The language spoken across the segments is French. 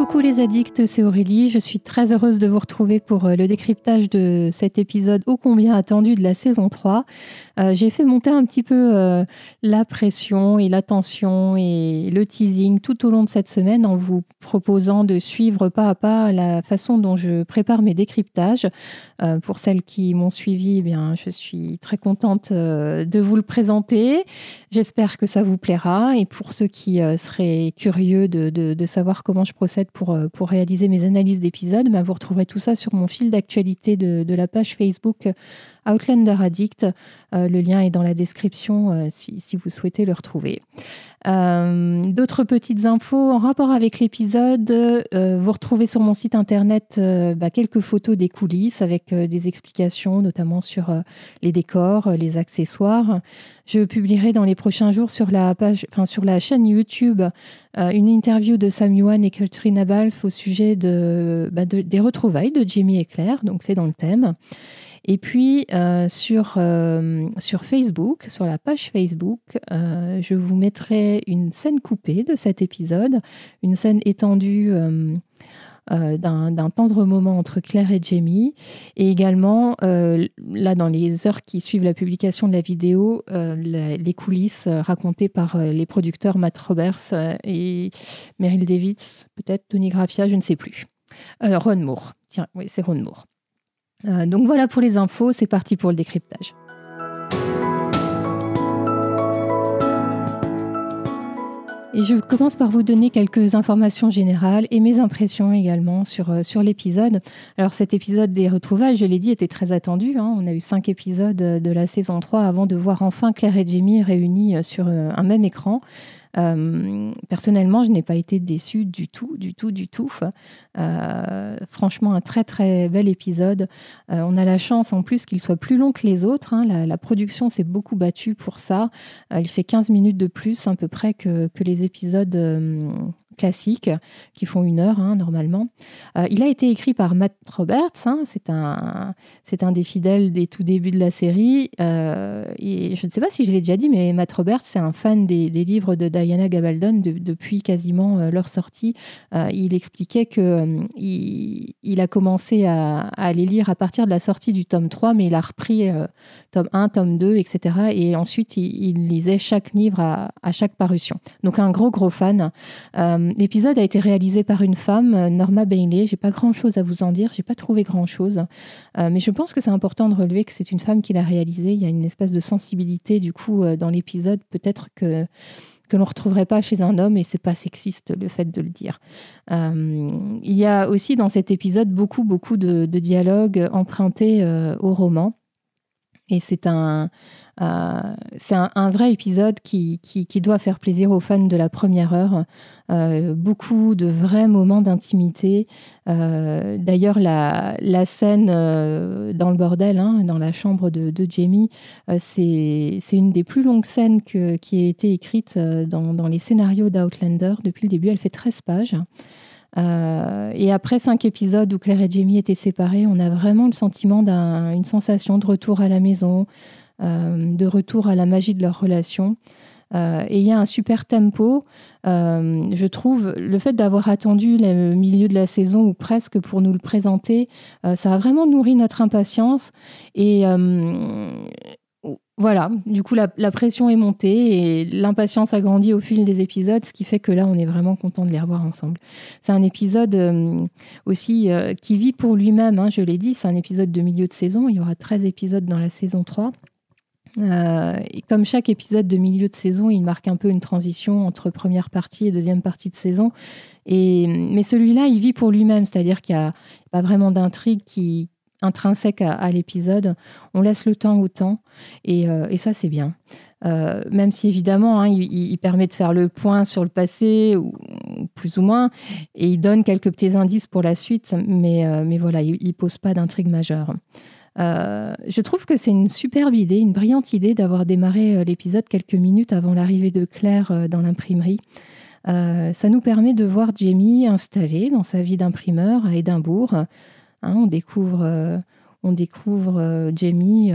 Coucou les addicts, c'est Aurélie. Je suis très heureuse de vous retrouver pour euh, le décryptage de cet épisode ô combien attendu de la saison 3. Euh, j'ai fait monter un petit peu euh, la pression et la tension et le teasing tout au long de cette semaine en vous proposant de suivre pas à pas la façon dont je prépare mes décryptages. pour celles qui m'ont suivi, eh bien, je suis très contente de vous le présenter. J'espère que ça vous plaira. Et pour ceux qui seraient curieux de, de savoir comment je procède pour, euh, pour réaliser mes analyses d'épisodes, mais vous retrouverez tout ça sur mon fil d'actualité de, la page Facebook Outlander Addict. Euh, le lien est dans la description euh, si, vous souhaitez le retrouver. Euh, d'autres petites infos en rapport avec l'épisode. vous retrouvez sur mon site internet bah, quelques photos des coulisses avec des explications, notamment sur les décors, les accessoires. Je publierai dans les prochains jours sur la page, enfin sur la chaîne YouTube, une interview de Sam Yuan et Katrina Balf au sujet bah, de, des retrouvailles de Jimmy et Claire. Donc c'est dans le thème. Et puis euh, sur, euh, sur Facebook, sur la page Facebook, euh, je vous mettrai une scène coupée de cet épisode, une scène étendue d'un tendre moment entre Claire et Jamie. Et également, là, dans les heures qui suivent la publication de la vidéo, les coulisses racontées par les producteurs Matt Roberts et Meryl Davids, peut-être Tony Graffia, je ne sais plus. Ron Moore. Tiens, oui, c'est Ron Moore. Euh, donc voilà pour les infos, c'est parti pour le décryptage. Et je commence par vous donner quelques informations générales et mes impressions également sur, euh, l'épisode. Alors cet épisode des retrouvailles, je l'ai dit, était très attendu. Hein. On a eu cinq épisodes de la saison 3 avant de voir enfin Claire et Jamie réunis euh, sur un même écran. Euh, personnellement, je n'ai pas été déçue du tout, du tout, du tout. Euh, franchement, un très très bel épisode. Euh, on a la chance en plus qu'il soit plus long que les autres. Hein. La, production s'est beaucoup battue pour ça. il fait 15 minutes de plus à peu près que, que les épisodes classiques qui font une heure hein, normalement. Euh, il a été écrit par Matt Roberts, hein, c'est un, c'est un des fidèles des tout débuts de la série. Euh, et je ne sais pas si je l'ai déjà dit, mais Matt Roberts, c'est un fan des, livres de Diana Gabaldon depuis quasiment euh, leur sortie. il expliquait que il, a commencé à, les lire à partir de la sortie du tome 3, mais il a repris tome 1, tome 2, etc. Et ensuite, il, lisait chaque livre à, à, chaque parution. Donc un gros, gros fan. L'épisode a été réalisé par une femme, Norma Bailey. J'ai pas grand chose à vous en dire, j'ai pas trouvé grand chose. Euh, mais je pense que c'est important de relever que c'est une femme qui l'a réalisé. Il y a une espèce de sensibilité, du coup, euh, dans l'épisode, peut-être que que l'on retrouverait pas chez un homme, et c'est pas sexiste le fait de le dire. Euh, il y a aussi dans cet épisode beaucoup, beaucoup de, dialogues empruntés au roman. Et c'est un, euh, c'est un, vrai épisode qui, qui, doit faire plaisir aux fans de la première heure. Euh, beaucoup de vrais moments d'intimité. Euh, d'ailleurs, la, scène dans le bordel, hein, dans la chambre de, Jamie, c'est une des plus longues scènes qui a été écrite dans, les scénarios d'Outlander. Depuis le début, elle fait 13 pages. et après cinq épisodes où Claire et Jamie étaient séparés, on a vraiment le sentiment d'une sensation de retour à la maison, de retour à la magie de leur relation. Euh, et il y a un super tempo. Euh, je trouve le fait d'avoir attendu le milieu de la saison ou presque pour nous le présenter, ça a vraiment nourri notre impatience. Et voilà, du coup, la, pression est montée et l'impatience a grandi au fil des épisodes, ce qui fait que là, on est vraiment content de les revoir ensemble. C'est un épisode aussi qui vit pour lui-même, hein, je l'ai dit, c'est un épisode de milieu de saison. Il y aura 13 épisodes dans la saison 3. Euh, comme chaque épisode de milieu de saison, il marque un peu une transition entre première partie et deuxième partie de saison. Et, mais celui-là, il vit pour lui-même, c'est-à-dire qu'il n'y a pas vraiment d'intrigue qui intrinsèque à, l'épisode. On laisse le temps au temps, et, euh, ça, c'est bien. Euh, même si évidemment, hein, il, permet de faire le point sur le passé, ou, plus ou moins, et il donne quelques petits indices pour la suite, mais, mais voilà, il ne pose pas d'intrigue majeure. Euh, je trouve que c'est une superbe idée, une brillante idée d'avoir démarré euh, l'épisode quelques minutes avant l'arrivée de Claire euh, dans l'imprimerie. ça nous permet de voir Jamie installé dans sa vie d'imprimeur à Édimbourg. Hein, on découvre, on découvre Jamie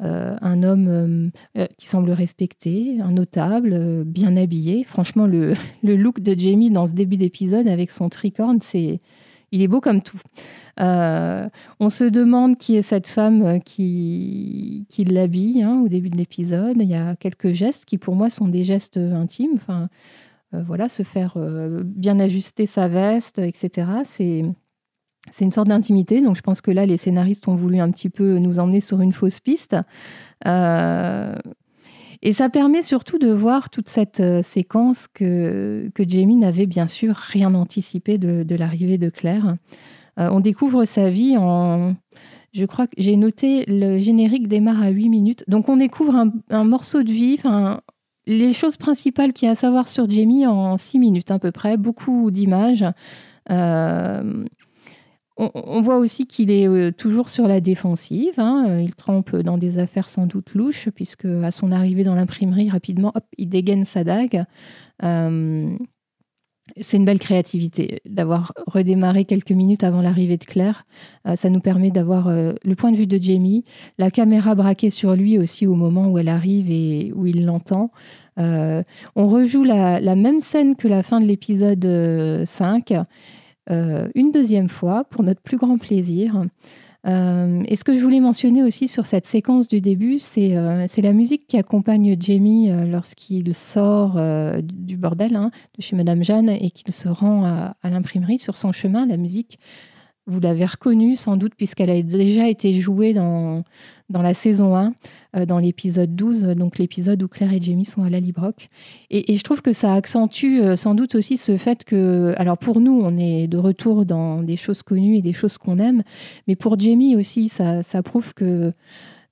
un homme qui semble respecté, un notable, bien habillé. Franchement, le, le, look de Jamie dans ce début d'épisode avec son tricorne, c'est il est beau comme tout. Euh, on se demande qui est cette femme euh, qui, qui l'habille hein, au début de l'épisode. Il y a quelques gestes qui, pour moi, sont des gestes intimes. Enfin, euh, voilà, se faire bien ajuster sa veste, etc. C'est c'est une sorte d'intimité. Donc, je pense que là, les scénaristes ont voulu un petit peu nous emmener sur une fausse piste. Et ça permet surtout de voir toute cette euh, séquence que, que Jamie n'avait bien sûr rien anticipé de, l'arrivée de Claire. Euh, on découvre sa vie en... Je crois que j'ai noté le générique démarre à 8 minutes. Donc on découvre un, morceau de vie, les choses principales qu'il y a à savoir sur Jamie en 6 minutes à peu près, beaucoup d'images. Euh, on, voit aussi qu'il est euh, toujours sur la défensive. Hein. Euh, il trempe dans des affaires sans doute louches, puisque à son arrivée dans l'imprimerie, rapidement, il dégaine sa dague. Euh, c'est une belle créativité d'avoir redémarré quelques minutes avant l'arrivée de Claire. ça nous permet d'avoir le point de vue de Jamie, la caméra braquée sur lui aussi au moment où elle arrive et où il l'entend. on rejoue la, la, même scène que la fin de l'épisode 5 euh, une deuxième fois pour notre plus grand plaisir. Euh, et ce que je voulais mentionner aussi sur cette séquence du début, c'est euh, la musique qui accompagne Jamie lorsqu'il sort du bordel hein, de chez Madame Jeanne et qu'il se rend à l'imprimerie sur son chemin. La musique vous l'avez reconnue sans doute puisqu'elle a déjà été jouée dans, dans la saison 1, euh, dans l'épisode 12, donc l'épisode où Claire et Jamie sont à la Librock. Et, je trouve que ça accentue euh, sans doute aussi ce fait que, alors pour nous, on est de retour dans des choses connues et des choses qu'on aime, mais pour Jamie aussi, ça, prouve que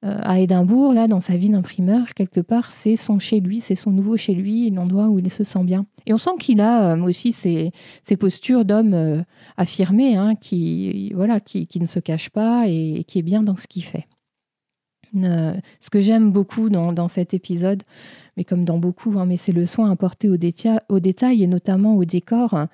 euh, à Édimbourg, là, dans sa vie d'imprimeur, quelque part, c'est son chez lui, c'est son nouveau chez lui, l'endroit où il se sent bien. Et on sent qu'il a euh, aussi ces, postures d'homme euh, affirmé, hein, qui, voilà, qui, ne se cache pas et, qui est bien dans ce qu'il fait. Ce que j'aime beaucoup dans, cet épisode, mais comme dans beaucoup, hein, mais c'est le soin apporté au, au, détail et notamment au décor.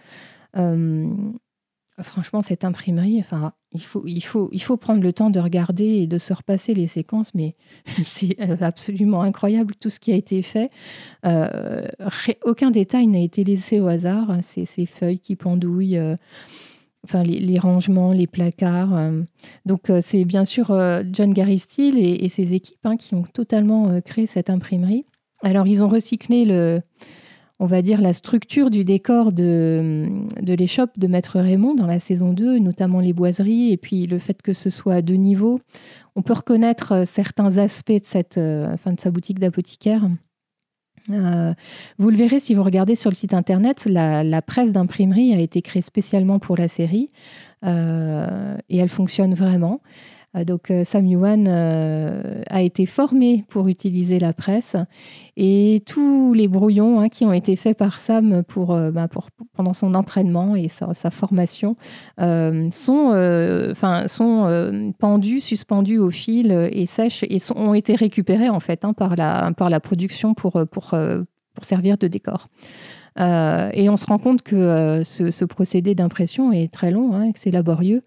franchement, cette imprimerie, enfin, il faut, il, faut, il faut prendre le temps de regarder et de se repasser les séquences, mais c'est euh, absolument incroyable tout ce qui a été fait. Euh, aucun détail n'a été laissé au hasard. Ces, ces feuilles qui pendouillent, euh, enfin les, rangements, les placards. donc c'est bien sûr John Gary Steele et, ses équipes hein, qui ont totalement créé cette imprimerie. Alors ils ont recyclé le on va dire, la structure du décor de, de l'échoppe de Maître Raymond dans la saison 2, notamment les boiseries, et puis le fait que ce soit à deux niveaux. On peut reconnaître euh, certains aspects de, cette, euh, fin, de sa boutique d'apothicaire. Euh, vous le verrez si vous regardez sur le site internet, la, presse d'imprimerie a été créée spécialement pour la série et elle fonctionne vraiment. Euh, donc euh, Sam Yuan euh, a été formé pour utiliser la presse et tous les brouillons hein, qui ont été faits par Sam pour, bah, pendant son entraînement et sa, formation sont, sont pendus, suspendus au fil et sèches et ont été récupérés en fait hein, par, la, par la production pour, pour, pour servir de décor. Euh, et on se rend compte que euh, ce, procédé d'impression est très long, hein, que c'est laborieux.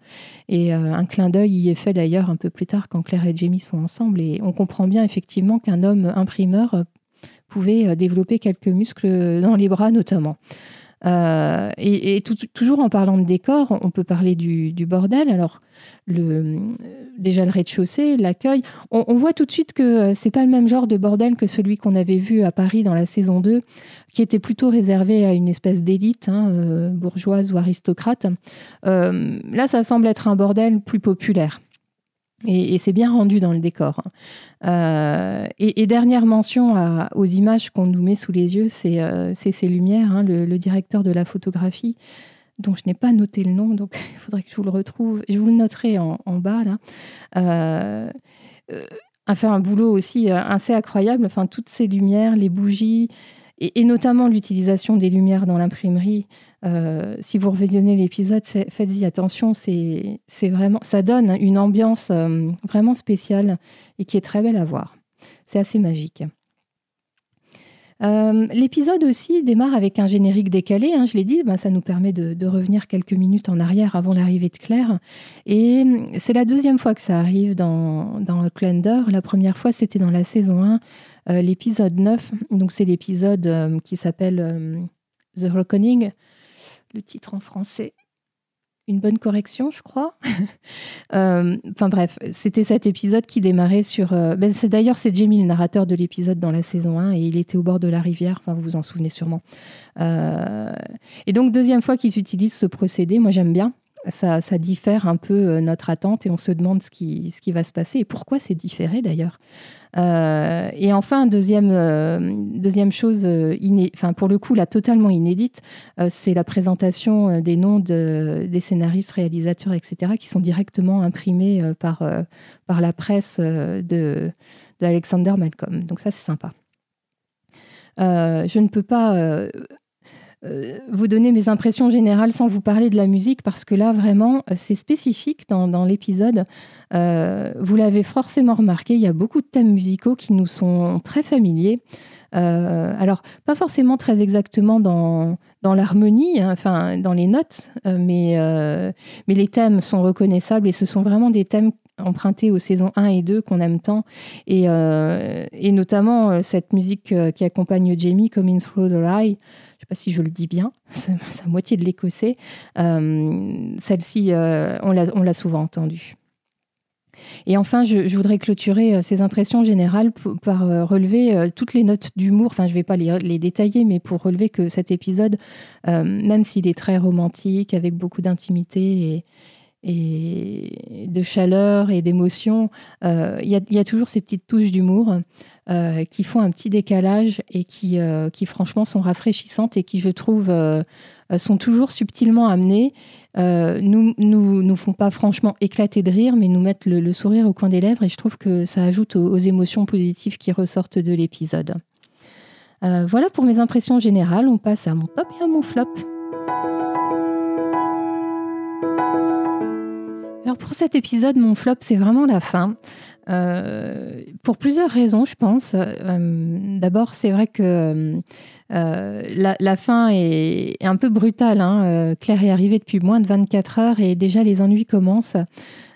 Et euh, un clin d'œil y est fait d'ailleurs un peu plus tard quand Claire et Jamie sont ensemble. Et on comprend bien effectivement qu'un homme imprimeur pouvait développer quelques muscles dans les bras notamment. Euh, et, toujours en parlant de décor, on peut parler du, bordel. Alors, le, déjà le rez-de-chaussée, l'accueil. On, voit tout de suite que euh, c'est pas le même genre de bordel que celui qu'on avait vu à Paris dans la saison 2, qui était plutôt réservé à une espèce d'élite hein, euh, bourgeoise ou aristocrate. là, ça semble être un bordel plus populaire. Et, c'est bien rendu dans le décor. Hein. Euh, et, dernière mention aux images qu'on nous met sous les yeux, c'est euh, ces lumières. Hein, le, directeur de la photographie, dont je n'ai pas noté le nom, donc il faudrait que je vous le retrouve. Je vous le noterai en, bas là. Euh, a fait un boulot aussi assez incroyable. Enfin, toutes ces lumières, les bougies, et, notamment l'utilisation des lumières dans l'imprimerie. Euh, si vous revisionnez l'épisode, faites-y attention. C'est vraiment, ça donne une ambiance euh, vraiment spéciale et qui est très belle à voir. C'est assez magique. L'épisode aussi démarre avec un générique décalé, hein, je l'ai dit, ben, ça nous permet de, revenir quelques minutes en arrière avant l'arrivée de Claire. Et c'est la deuxième fois que ça arrive dans, dans. La première fois, c'était dans la saison 1, l'épisode 9. Donc c'est l'épisode qui s'appelle The Reckoning, le titre en français une bonne correction, je crois. Euh, enfin bref, c'était cet épisode qui démarrait sur... Euh, ben, c'est D'ailleurs, c'est Jamie, le narrateur de l'épisode dans la saison 1, et il était au bord de la rivière, enfin, vous vous en souvenez sûrement. Euh, et donc, deuxième fois qu'ils utilisent ce procédé, moi j'aime bien. Ça, diffère un peu notre attente et on se demande ce qui, va se passer et pourquoi c'est différé d'ailleurs. Euh, et enfin, deuxième, euh, chose, euh, pour le coup, là, totalement inédite, c'est la présentation des noms de, des scénaristes, réalisateurs, etc., qui sont directement imprimés par, par la presse de, d'Alexander Malcolm. Donc ça, c'est sympa. je ne peux pas euh, vous donner mes impressions générales sans vous parler de la musique, parce que là, vraiment, euh, c'est spécifique dans, l'épisode. Euh, vous l'avez forcément remarqué, il y a beaucoup de thèmes musicaux qui nous sont très familiers. alors, pas forcément très exactement dans, l'harmonie, hein, enfin, dans les notes, mais, les thèmes sont reconnaissables et ce sont vraiment des thèmes empruntés aux saisons 1 et 2 qu'on aime tant. Et notamment cette musique qui accompagne Jamie, Coming Through the Rye sais pas si je le dis bien, la moitié de l'écossais. Euh, celle-ci, euh, on l'a souvent entendue. Et enfin, je, voudrais clôturer euh, ces impressions générales par relever toutes les notes d'humour. Enfin, je ne vais pas les, les, détailler, mais pour relever que cet épisode, même s'il est très romantique, avec beaucoup d'intimité et, et de chaleur et d'émotion, il y, a toujours ces petites touches d'humour. Euh, qui font un petit décalage et qui, euh, qui franchement sont rafraîchissantes et qui, je trouve, euh, sont toujours subtilement amenées. nous, nous, nous font pas franchement éclater de rire, mais nous mettent le, sourire au coin des lèvres et je trouve que ça ajoute aux, émotions positives qui ressortent de l'épisode. voilà pour mes impressions générales. On passe à mon top et à mon flop. Pour cet épisode, mon flop, c'est vraiment la fin. Euh, pour plusieurs raisons, je pense. Euh, d'abord, c'est vrai que euh, la, fin est, un peu brutale. Hein. Claire est arrivée depuis moins de 24 heures et déjà les ennuis commencent.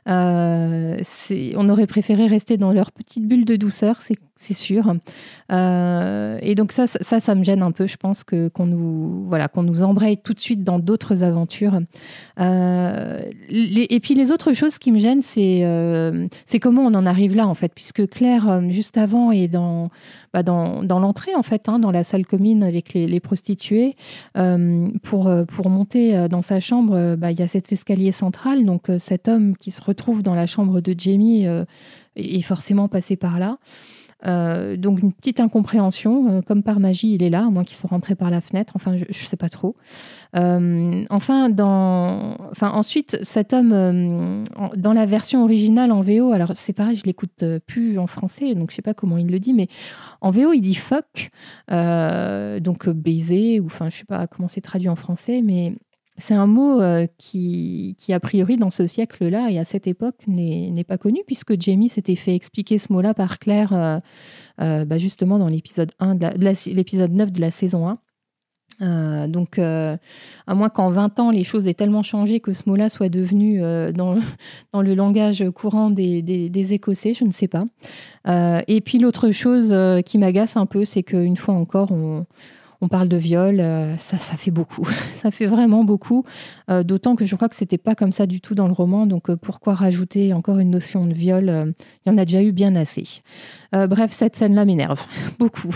on aurait préféré rester dans leur petite bulle de douceur, c'est c'est sûr. Euh, et donc ça, ça, ça me gêne un peu. Je pense que qu'on nous, voilà, qu'on nous embraye tout de suite dans d'autres aventures. Euh, et puis les autres choses qui me gênent, c'est euh, c'est comment on en arrive là en fait, puisque Claire juste avant est dans bah, dans, dans l'entrée en fait, hein, dans la salle commune avec les, prostituées, pour pour monter dans sa chambre, bah, il y a cet escalier central. Donc cet homme qui se retrouve dans la chambre de Jamie est forcément passé par là. Euh, donc une petite incompréhension, euh, comme par magie, il est là, à moins qu'il soit rentré par la fenêtre. Enfin, je ne sais pas trop. Euh, enfin, dans, enfin, ensuite, cet homme, dans la version originale en VO, alors c'est pareil, je l'écoute plus en français, donc je sais pas comment il le dit, mais en VO, il dit fuck, donc baiser, ou enfin, je sais pas comment c'est traduit en français, mais c'est un mot euh, qui, qui, a priori, dans ce siècle-là et à cette époque, n'est pas connu, puisque Jamie s'était fait expliquer ce mot-là par Claire, euh, euh, bah, justement, dans l'épisode 9 de la saison 1. donc, à moins qu'en 20 ans, les choses aient tellement changé que ce mot-là soit devenu dans, le langage courant des, des, des, Écossais, je ne sais pas. et puis l'autre chose qui m'agace un peu, c'est qu'une fois encore, on, on parle de viol, euh, ça, fait beaucoup. ça fait vraiment beaucoup. Euh, d'autant que je crois que c'était pas comme ça du tout dans le roman. Donc euh, pourquoi rajouter encore une notion de viol Il y en a déjà eu bien assez. bref, cette scène-là m'énerve beaucoup.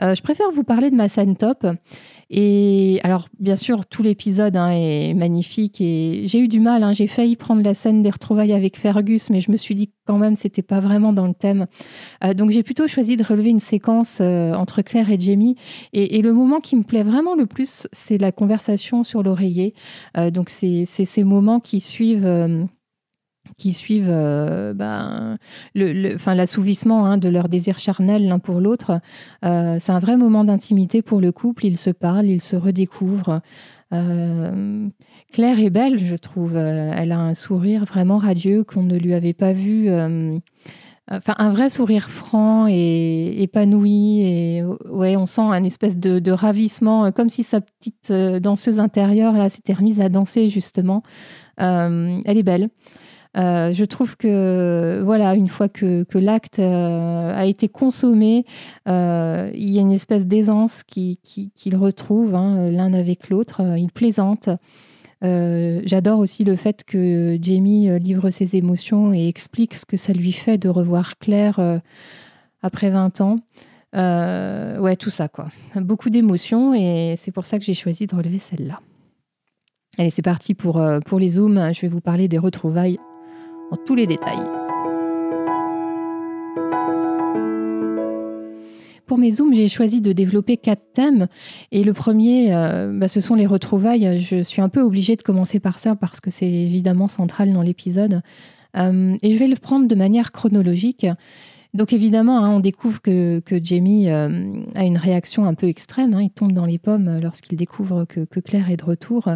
je préfère vous parler de ma scène top. Et alors, bien sûr, tout l'épisode hein, est magnifique et j'ai eu du mal. Hein. j'ai failli prendre la scène des retrouvailles avec Fergus, mais je me suis dit quand même c'était pas vraiment dans le thème. Euh, donc j'ai plutôt choisi de relever une séquence euh, entre Claire et Jamie. Et, le moment qui me plaît vraiment le plus, c'est la conversation sur l'oreiller. Euh, donc c'est ces moments qui suivent qui suivent euh, ben, l'assouvissement hein, de leur désir charnel l'un pour l'autre. Euh, c'est un vrai moment d'intimité pour le couple. Ils se parlent, ils se redécouvrent. Euh, Claire est belle, je trouve. Elle a un sourire vraiment radieux qu'on ne lui avait pas vu enfin un vrai sourire franc et épanoui et ouais on sent un espèce de, ravissement comme si sa petite danseuse intérieure là s'était remise à danser justement elle est belle je trouve que voilà une fois que, l'acte a été consommé il y a une espèce d'aisance qu'ils qui, retrouvent hein, l'un avec l'autre ils plaisantent euh, j'adore aussi le fait que Jamie euh, livre ses émotions et explique ce que ça lui fait de revoir Claire euh, après 20 ans. ouais, tout ça, quoi. Beaucoup d'émotions et c'est pour ça que j'ai choisi de relever celle-là. Allez, c'est parti pour, pour les zooms. Je vais vous parler des retrouvailles tous les détails. Pour mes zooms, j'ai choisi de développer quatre thèmes. Et le premier, euh, bah, ce sont les retrouvailles. Je suis un peu obligée de commencer par ça parce que c'est évidemment central dans l'épisode. Euh, et je vais le prendre de manière chronologique. Donc évidemment, hein, on découvre que, Jamie euh, a une réaction un peu extrême. Hein. il tombe dans les pommes lorsqu'il découvre que, Claire est de retour.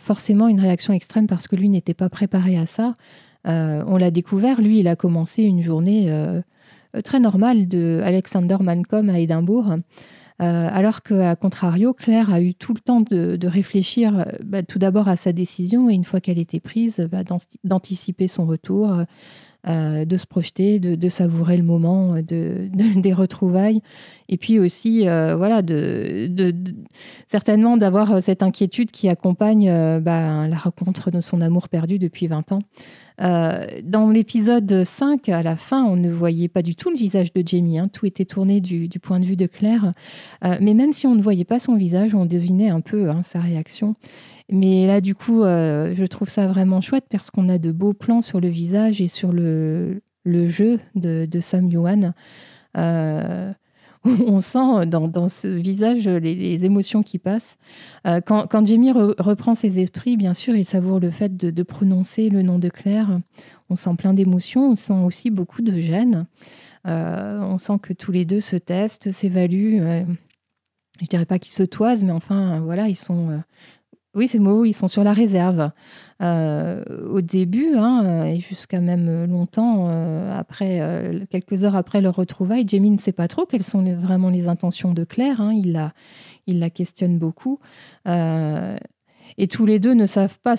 forcément une réaction extrême parce que lui n'était pas préparé à ça. On l'a découvert, lui, il a commencé une journée euh, très normal de Alexander Malcolm à Édimbourg. Euh, alors qu'à contrario, Claire a eu tout le temps de, réfléchir euh, bah, tout d'abord à sa décision et une fois qu'elle était prise, bah, d'anticiper son retour, de se projeter, de, savourer le moment de, des retrouvailles et puis aussi voilà de, certainement d'avoir cette inquiétude qui accompagne bah, la rencontre de son amour perdu depuis 20 ans. Euh, dans l'épisode 5, à la fin, on ne voyait pas du tout le visage de Jamie. Hein. Tout était tourné du, point de vue de Claire. Euh, mais même si on ne voyait pas son visage, on devinait un peu hein, sa réaction. Mais là, du coup, euh, je trouve ça vraiment chouette parce qu'on a de beaux plans sur le visage et sur le, jeu de, de Sam Yuan. on sent dans, ce visage les, émotions qui passent. Euh, quand, Jamie reprend ses esprits, bien sûr, il savoure le fait de, prononcer le nom de Claire. On sent plein d'émotions, on sent aussi beaucoup de gêne. Euh, on sent que tous les deux se testent, s'évaluent. Je dirais pas qu'ils se toisent, mais enfin, voilà, ils sont oui, ces mots, ils sont sur la réserve. Euh, au début, hein, et jusqu'à même longtemps, euh, après, quelques heures après leur retrouvaille, Jamie ne sait pas trop quelles sont vraiment les intentions de Claire. Hein. il, la, il la questionne beaucoup. Euh, et tous les deux ne savent pas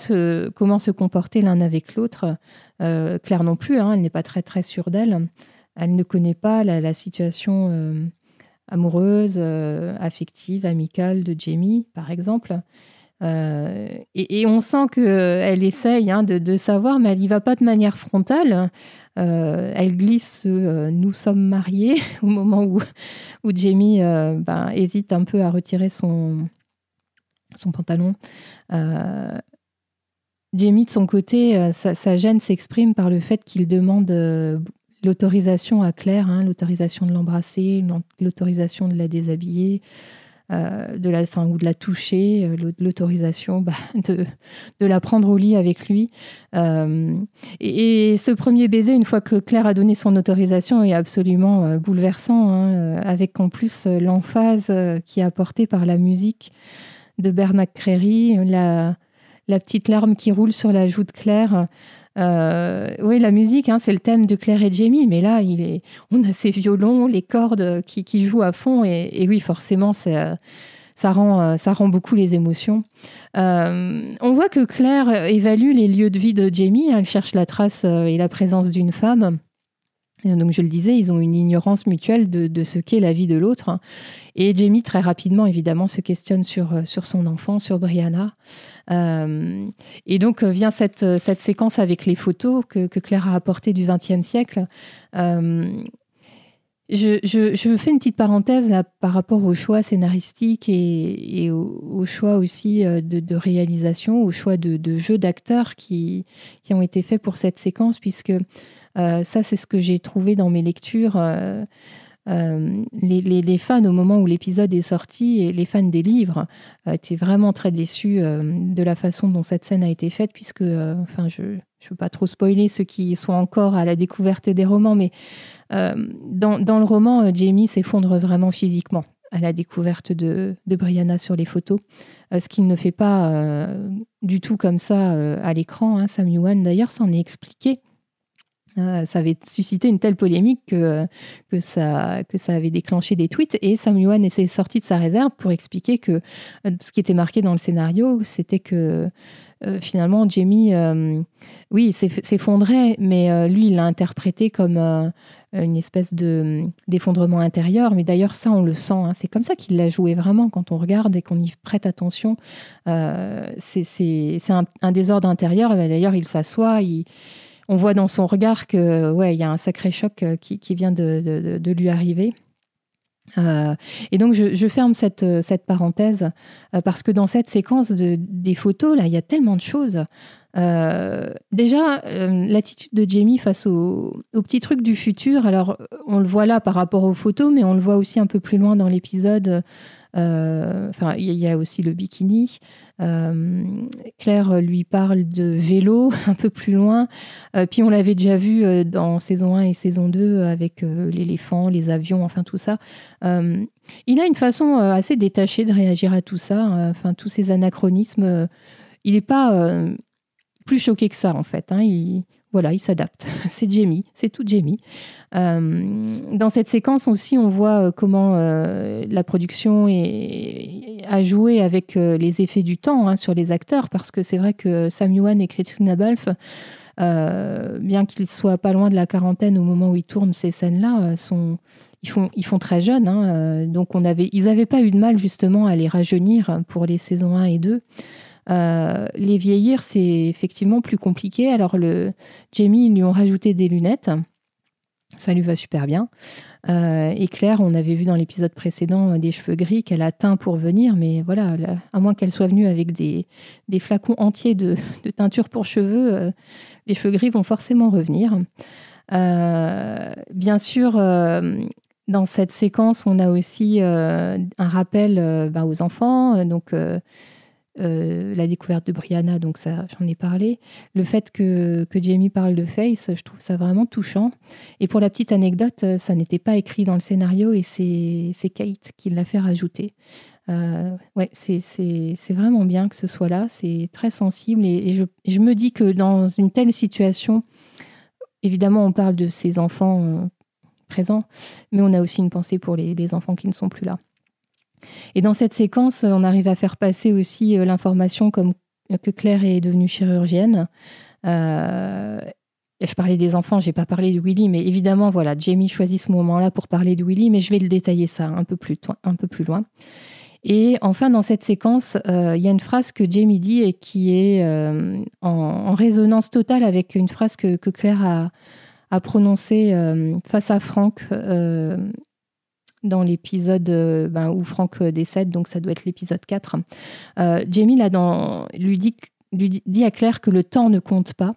comment se comporter l'un avec l'autre. Claire non plus, hein, elle n'est pas très très sûre d'elle. Elle ne connaît pas la situation amoureuse, affective, amicale de Jamie, par exemple. Euh, et, on sent qu'elle essaye hein, de, savoir, mais elle n'y va pas de manière frontale. Euh, elle glisse euh, Nous sommes mariés au moment où, où Jamie ben, hésite un peu à retirer son, son pantalon. Jamie, de son côté, sa, gêne s'exprime par le fait qu'il demande l'autorisation à Claire, hein, l'autorisation de l'embrasser, l'autorisation de la déshabiller. Euh, de la, fin, ou de la toucher, euh, l'autorisation bah, de, de, la prendre au lit avec lui. Euh, et, ce premier baiser, une fois que Claire a donné son autorisation, est absolument bouleversant, hein, avec en plus l'emphase qui est apportée par la musique de Bernard Créry, la, la petite larme qui roule sur la joue de Claire. Euh, oui, la musique, hein, c'est le thème de Claire et Jamie, mais là, il est, on a ces violons, les cordes qui, qui jouent à fond, et, oui, forcément, ça, ça, rend, euh, ça rend beaucoup les émotions. Euh, on voit que Claire évalue les lieux de vie de Jamie, elle cherche la trace et la présence d'une femme. Donc, je le disais, ils ont une ignorance mutuelle de, ce qu'est la vie de l'autre. Et Jamie, très rapidement, évidemment, se questionne sur, euh, son enfant, sur Brianna. Euh, et donc, euh, vient cette, cette séquence avec les photos que, Claire a apportées du XXe siècle. Je, fais une petite parenthèse là, par rapport au choix scénaristique et, au, choix aussi de, réalisation, au choix de, de jeux d'acteurs qui, qui ont été faits pour cette séquence, puisque euh, ça, c'est ce que j'ai trouvé dans mes lectures. Euh, euh, les, fans, au moment où l'épisode est sorti, et les fans des livres étaient vraiment très déçus de la façon dont cette scène a été faite, puisque, enfin, je ne veux pas trop spoiler ceux qui sont encore à la découverte des romans, mais dans, le roman, Jamie s'effondre vraiment physiquement à la découverte de, Brianna sur les photos, ce qu'il ne fait pas du tout comme ça à l'écran. Hein. Sam Yuan, d'ailleurs, s'en est expliqué ça avait suscité une telle polémique que, ça, avait déclenché des tweets. Et Sam Yuan s'est sorti de sa réserve pour expliquer que ce qui était marqué dans le scénario, c'était que finalement, Jamie, oui, s'effondrait, mais lui, il l'a interprété comme une espèce de d'effondrement intérieur. Mais d'ailleurs, ça, on le sent. Hein. C'est comme ça qu'il l'a joué vraiment quand on regarde et qu'on y prête attention. Euh, c'est un, désordre intérieur. D'ailleurs, il s'assoit. On voit dans son regard que ouais, il y a un sacré choc euh, qui, vient de, lui arriver. Euh, et donc je, ferme cette, cette parenthèse parce que dans cette séquence de, des photos, là, il y a tellement de choses. Euh, déjà, euh, l'attitude de Jamie face aux, petits trucs du futur, alors on le voit là par rapport aux photos, mais on le voit aussi un peu plus loin dans l'épisode. Euh, enfin, il y a aussi le bikini. Claire lui parle de vélo un peu plus loin. puis on l'avait déjà vu dans saison 1 et saison 2 avec l'éléphant, les avions, enfin tout ça. il a une façon assez détachée de réagir à tout ça, enfin tous ces anachronismes. il n'est pas plus choqué que ça, en fait. Hein. Voilà, il s'adapte. c'est Jamie, c'est tout Jamie. Euh, dans cette séquence aussi, on voit euh, comment euh, la production a joué avec les effets du temps hein, sur les acteurs, parce que c'est vrai que Sam Yuan et Christina Balfe, bien qu'ils soient pas loin de la quarantaine au moment où ils tournent ces scènes-là, ils font, très jeunes. Hein, donc ils n'avaient pas eu de mal justement à les rajeunir pour les saisons 1 et 2. Euh, les vieillir, c'est effectivement plus compliqué. Alors, le Jamie, ils lui ont rajouté des lunettes. Ça lui va super bien. Euh, et Claire, on avait vu dans l'épisode précédent euh, des cheveux gris qu'elle a teint pour venir, mais voilà, à moins qu'elle soit venue avec des, flacons entiers de, teinture pour cheveux, les cheveux gris vont forcément revenir. bien sûr, dans cette séquence, on a aussi un rappel bah, aux enfants. Donc, la découverte de Brianna, donc ça, j'en ai parlé. Le fait que, que, Jamie parle de Face, je trouve ça vraiment touchant. Et pour la petite anecdote, euh, ça n'était pas écrit dans le scénario et c'est Kate qui l'a fait rajouter. Euh, ouais, c'est vraiment bien que ce soit là, c'est très sensible et, je, me dis que dans une telle situation, évidemment, on parle de ces enfants présents, mais on a aussi une pensée pour les enfants qui ne sont plus là. Et dans cette séquence, on arrive à faire passer aussi euh, l'information comme que Claire est devenue chirurgienne. Euh, je parlais des enfants, j'ai pas parlé de Willy, mais évidemment, voilà, Jamie choisit ce moment-là pour parler de Willy, mais je vais le détailler ça un peu plus, loin. Et enfin, dans cette séquence, euh, il y a une phrase que Jamie dit et qui est en, résonance totale avec une phrase que, Claire a, a prononcée face à Franck dans l'épisode euh, ben, où Franck euh, décède, donc ça doit être l'épisode 4. Euh, Jamie là, lui, dit, dit à Claire que le temps ne compte pas.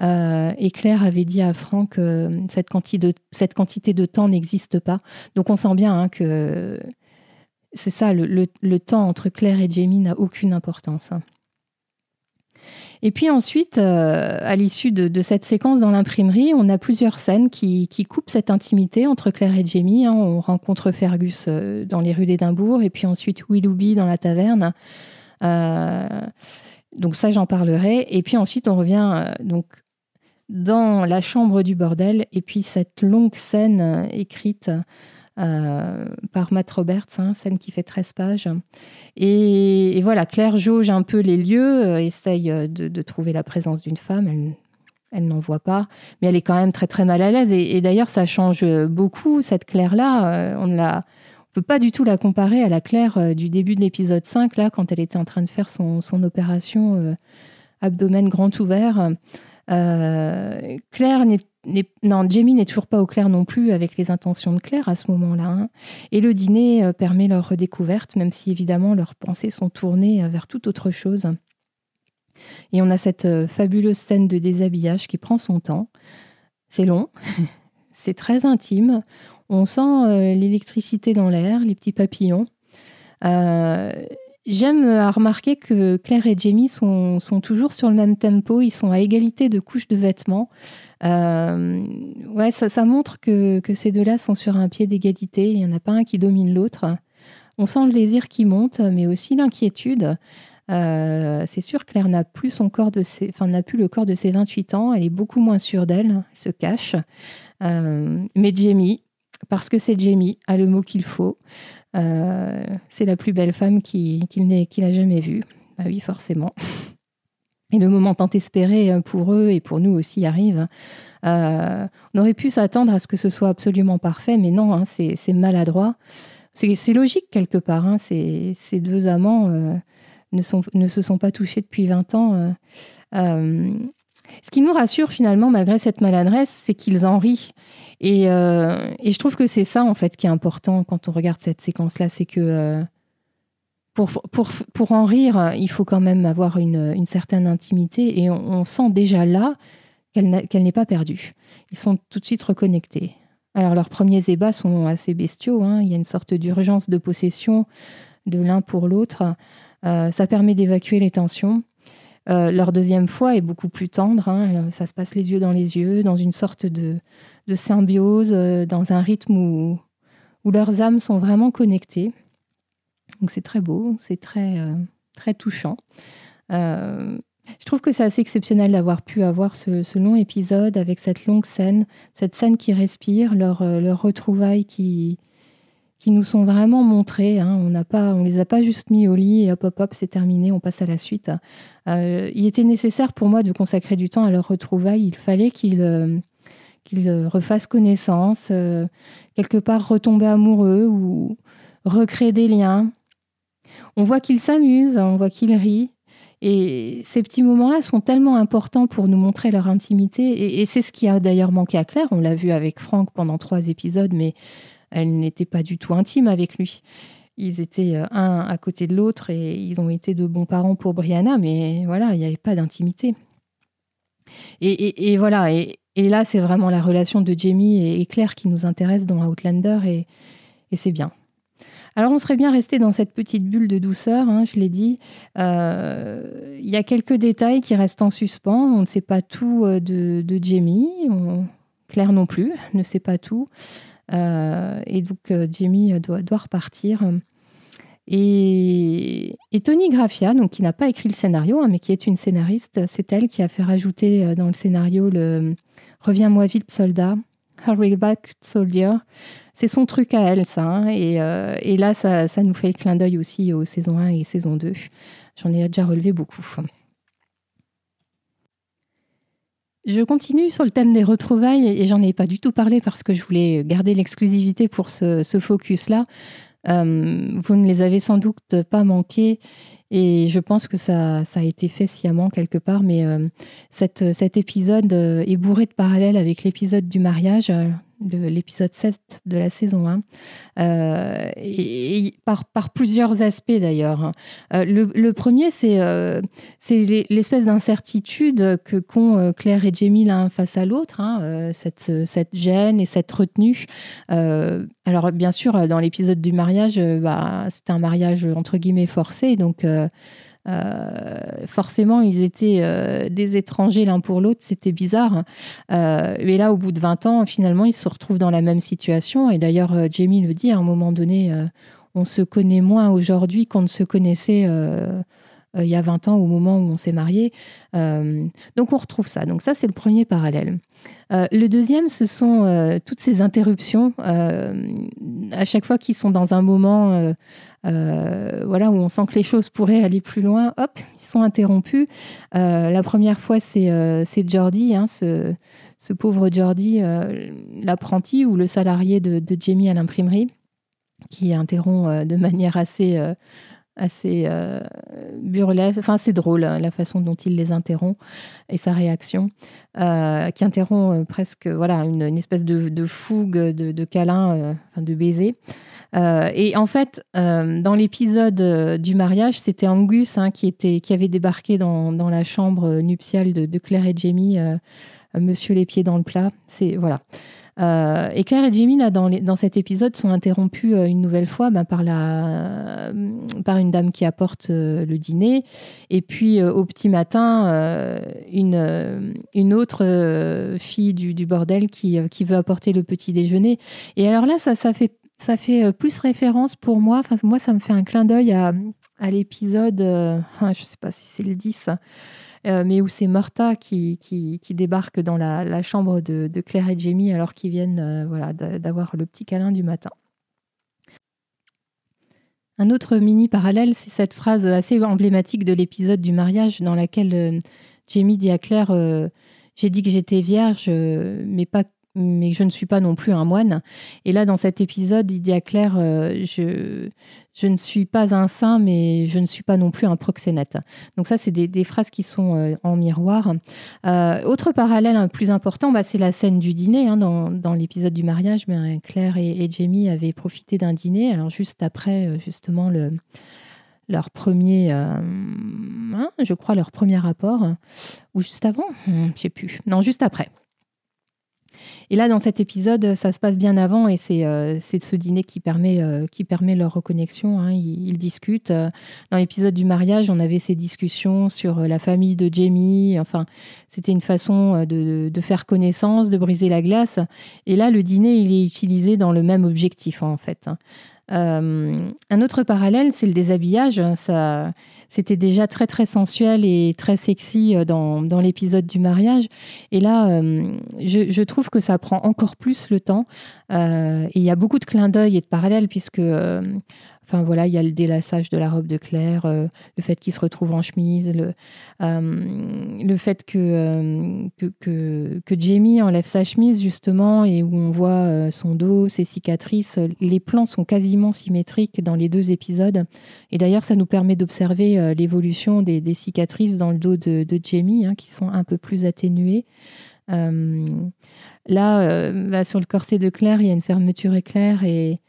et Claire avait dit à Franck que cette, quantité de, temps n'existe pas. Donc on sent bien hein, que c'est ça, le, le, temps entre Claire et Jamie n'a aucune importance. Hein. Et puis ensuite, euh, à l'issue de, cette séquence dans l'imprimerie, on a plusieurs scènes qui, coupent cette intimité entre Claire et Jamie. Hein. On rencontre Fergus euh, dans les rues d'Édimbourg et puis ensuite Willoughby dans la taverne. Euh, donc ça, j'en parlerai. Et puis ensuite, on revient donc dans la chambre du bordel et puis cette longue scène écrite euh, par Matt Roberts, hein, scène qui fait 13 pages. Et, voilà, Claire jauge un peu les lieux, euh, essaye euh, de, trouver la présence d'une femme. Elle, n'en voit pas, mais elle est quand même très très mal à l'aise. Et, d'ailleurs, ça change beaucoup, cette Claire-là. on ne peut pas du tout la comparer à la Claire du début de l'épisode 5, là, quand elle était en train de faire son, son opération abdomen grand ouvert. Claire n'est non, Jamie n'est toujours pas au clair non plus avec les intentions de Claire à ce moment-là. Hein. Et le dîner euh, permet leur redécouverte, même si évidemment leurs pensées sont tournées euh, vers toute autre chose. Et on a cette euh, fabuleuse scène de déshabillage qui prend son temps. C'est long, c'est très intime. On sent l'électricité dans l'air, les petits papillons. J'aime remarquer que Claire et Jamie sont, toujours sur le même tempo, ils sont à égalité de couches de vêtements. Euh, ouais, ça, montre que, ces deux-là sont sur un pied d'égalité. Il n'y en a pas un qui domine l'autre. On sent le désir qui monte, mais aussi l'inquiétude. c'est sûr, Claire n'a plus son corps de enfin, n'a plus le corps de ses 28 ans. Elle est beaucoup moins sûre d'elle, elle se cache. mais Jamie, parce que c'est Jamie, a le mot qu'il faut. C'est la plus belle femme qu'il a jamais vue. Bah oui, forcément. Et le moment tant espéré euh, pour eux et pour nous aussi arrive. Euh, on aurait pu s'attendre à ce que ce soit absolument parfait, mais non, hein, c'est maladroit. C'est logique quelque part. Hein, ces, deux amants euh, ne, se sont pas touchés depuis 20 ans. Ce qui nous rassure finalement, malgré cette maladresse, c'est qu'ils en rient. Et, et, je trouve que c'est ça, en fait, qui est important quand on regarde cette séquence-là, c'est que pour, pour, en rire, il faut quand même avoir une, certaine intimité et on, sent déjà là qu'elle n'est pas perdue. Ils sont tout de suite reconnectés. Alors leurs premiers ébats sont assez bestiaux, hein. il y a une sorte d'urgence de possession de l'un pour l'autre. Euh, ça permet d'évacuer les tensions. Euh, leur deuxième fois est beaucoup plus tendre, hein. ça se passe les yeux dans les yeux, dans une sorte de, symbiose, euh, dans un rythme où, où leurs âmes sont vraiment connectées. Donc c'est très beau, c'est très, euh, très touchant. Euh, je trouve que c'est assez exceptionnel d'avoir pu avoir ce, long épisode avec cette longue scène, cette scène qui respire, leurs leur retrouvailles qui, qui nous sont vraiment montrées. Hein. On pas, on les a pas juste mis au lit et hop hop hop, c'est terminé, on passe à la suite. Euh, il était nécessaire pour moi de consacrer du temps à leurs retrouvailles. Il fallait qu'ils qu'ils refassent connaissance, quelque part retomber amoureux ou recréer des liens. On voit qu'il s'amuse, on voit qu'il rit. Et ces petits moments-là sont tellement importants pour nous montrer leur intimité. Et, c'est ce qui a d'ailleurs manqué à Claire. On l'a vu avec Franck pendant trois épisodes, mais elle n'était pas du tout intime avec lui. Ils étaient euh, un à côté de l'autre et ils ont été de bons parents pour Brianna, mais voilà, il n'y avait pas d'intimité. Et, voilà, et, là, c'est vraiment la relation de Jamie et Claire qui nous intéresse dans Outlander, et c'est bien. Alors on serait bien resté dans cette petite bulle de douceur, hein, je l'ai dit. Euh, il y a quelques détails qui restent en suspens. On ne sait pas tout euh, de, Jamie. Claire non plus ne sait pas tout. Euh, et donc Jamie doit, doit repartir. Et, Tony Graffia, donc, qui n'a pas écrit le scénario, hein, mais qui est une scénariste, c'est elle qui a fait rajouter dans le scénario le Reviens-moi vite, soldat, Hurry back, soldier c'est son truc à elle, ça. Hein. Euh, et, là, ça, nous fait clin d'œil aussi aux saisons 1 et saison 2. J'en ai déjà relevé beaucoup. Je continue sur le thème des retrouvailles et j'en ai pas du tout parlé parce que je voulais garder l'exclusivité pour ce, focus-là. Euh, vous ne les avez sans doute pas manqués et je pense que ça, a été fait sciemment quelque part, mais euh, cet épisode est bourré de parallèles avec l'épisode du mariage l'épisode 7 de la saison 1, euh, et, par, par, plusieurs aspects d'ailleurs. Hein. Euh, le, premier, c'est euh, l'espèce d'incertitude que qu'ont Claire et Jamie l'un face à l'autre, hein, cette, cette gêne et cette retenue. alors bien sûr, dans l'épisode du mariage, bah, c'était un mariage entre guillemets forcé, donc euh, forcément, ils étaient euh, des étrangers l'un pour l'autre, c'était bizarre. Euh, et là, au bout de 20 ans, finalement, ils se retrouvent dans la même situation. Et d'ailleurs, Jamie le dit, à un moment donné, on se connaît moins aujourd'hui qu'on ne se connaissait il y a 20 ans au moment où on s'est marié. donc on retrouve ça. Donc ça, c'est le premier parallèle. le deuxième, ce sont toutes ces interruptions. à chaque fois qu'ils sont dans un moment euh, voilà, où on sent que les choses pourraient aller plus loin, hop, ils sont interrompus. Euh, la première fois, c'est euh, Jordi, hein, ce, pauvre Jordi, l'apprenti ou le salarié de, de Jamie à l'imprimerie, qui interrompt de manière assez assez euh, burlesque. Enfin, c'est drôle hein, la façon dont il les interrompt et sa réaction, euh, qui interrompt euh, presque voilà une, espèce de, fougue, de, de câlin, de baiser. et en fait, dans l'épisode du mariage, c'était Angus hein, qui, était, qui avait débarqué dans, dans la chambre nuptiale de, Claire et Jamie, Monsieur les pieds dans le plat. C'est voilà. Euh, et Claire et Jimmy, là, dans, dans, cet épisode, sont interrompus euh, une nouvelle fois ben, par, la, par une dame qui apporte euh, le dîner. Et puis, au petit matin, une, une autre fille du, bordel qui, qui, veut apporter le petit déjeuner. Et alors là, ça, ça, fait, ça fait plus référence pour moi. Enfin, moi, ça me fait un clin d'œil à l'épisode, je ne sais pas si c'est le 10, mais où c'est Morta qui, débarque dans la, chambre de, Claire et Jamie alors qu'ils viennent voilà, d'avoir le petit câlin du matin. Un autre mini parallèle, c'est cette phrase assez emblématique de l'épisode du mariage dans laquelle Jamie dit à Claire J'ai dit que j'étais vierge, mais pas mais je ne suis pas non plus un moine. Et là, dans cet épisode, il dit à Claire, euh, je, ne suis pas un saint, mais je ne suis pas non plus un proxénète. Donc ça, c'est des, phrases qui sont euh, en miroir. Euh, autre parallèle un plus important, bah, c'est la scène du dîner. Hein, dans, l'épisode du mariage, mais Claire et, Jamie avaient profité d'un dîner. Alors juste après, justement, le, leur premier, hein, je crois, leur premier rapport, ou juste avant, je ne sais plus. Non, juste après. Et là, dans cet épisode, ça se passe bien avant et c'est euh, ce dîner qui permet, euh, qui permet leur reconnexion. Hein. Ils, discutent. Dans l'épisode du mariage, on avait ces discussions sur la famille de Jamie. Enfin, c'était une façon euh, de, de, faire connaissance, de briser la glace. Et là, le dîner, il est utilisé dans le même objectif, en fait. Hein. un autre parallèle, c'est le déshabillage. Ça c'était déjà très très sensuel et très sexy euh, dans, l'épisode du mariage. Et là, euh, je, je, trouve que ça prend encore plus le temps. Euh, et il y a beaucoup de clins d'œil et de parallèles puisque Enfin voilà, il y a le délassage de la robe de Claire, euh, le fait qu'il se retrouve en chemise, le, euh, le fait euh, que, que, que, Jamie enlève sa chemise justement et où on voit son dos, ses cicatrices. Les plans sont quasiment symétriques dans les deux épisodes. Et d'ailleurs, ça nous permet d'observer l'évolution des, cicatrices dans le dos de, de Jamie, hein, qui sont un peu plus atténuées. là, bah, sur le corset de Claire, il y a une fermeture éclair et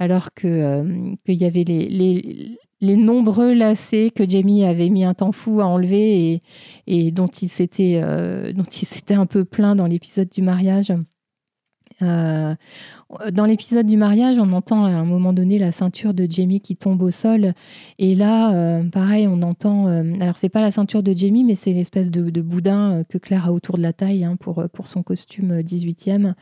alors euh, qu'il y avait les, nombreux lacets que Jamie avait mis un temps fou à enlever et, et dont il s'était euh, dont il s'était un peu plein dans l'épisode du mariage. Euh, dans l'épisode du mariage, on entend à un moment donné la ceinture de Jamie qui tombe au sol. Et là, pareil, on entend. alors, c'est pas la ceinture de Jamie, mais c'est l'espèce de, boudin que Claire a autour de la taille hein, pour, pour son costume 18e.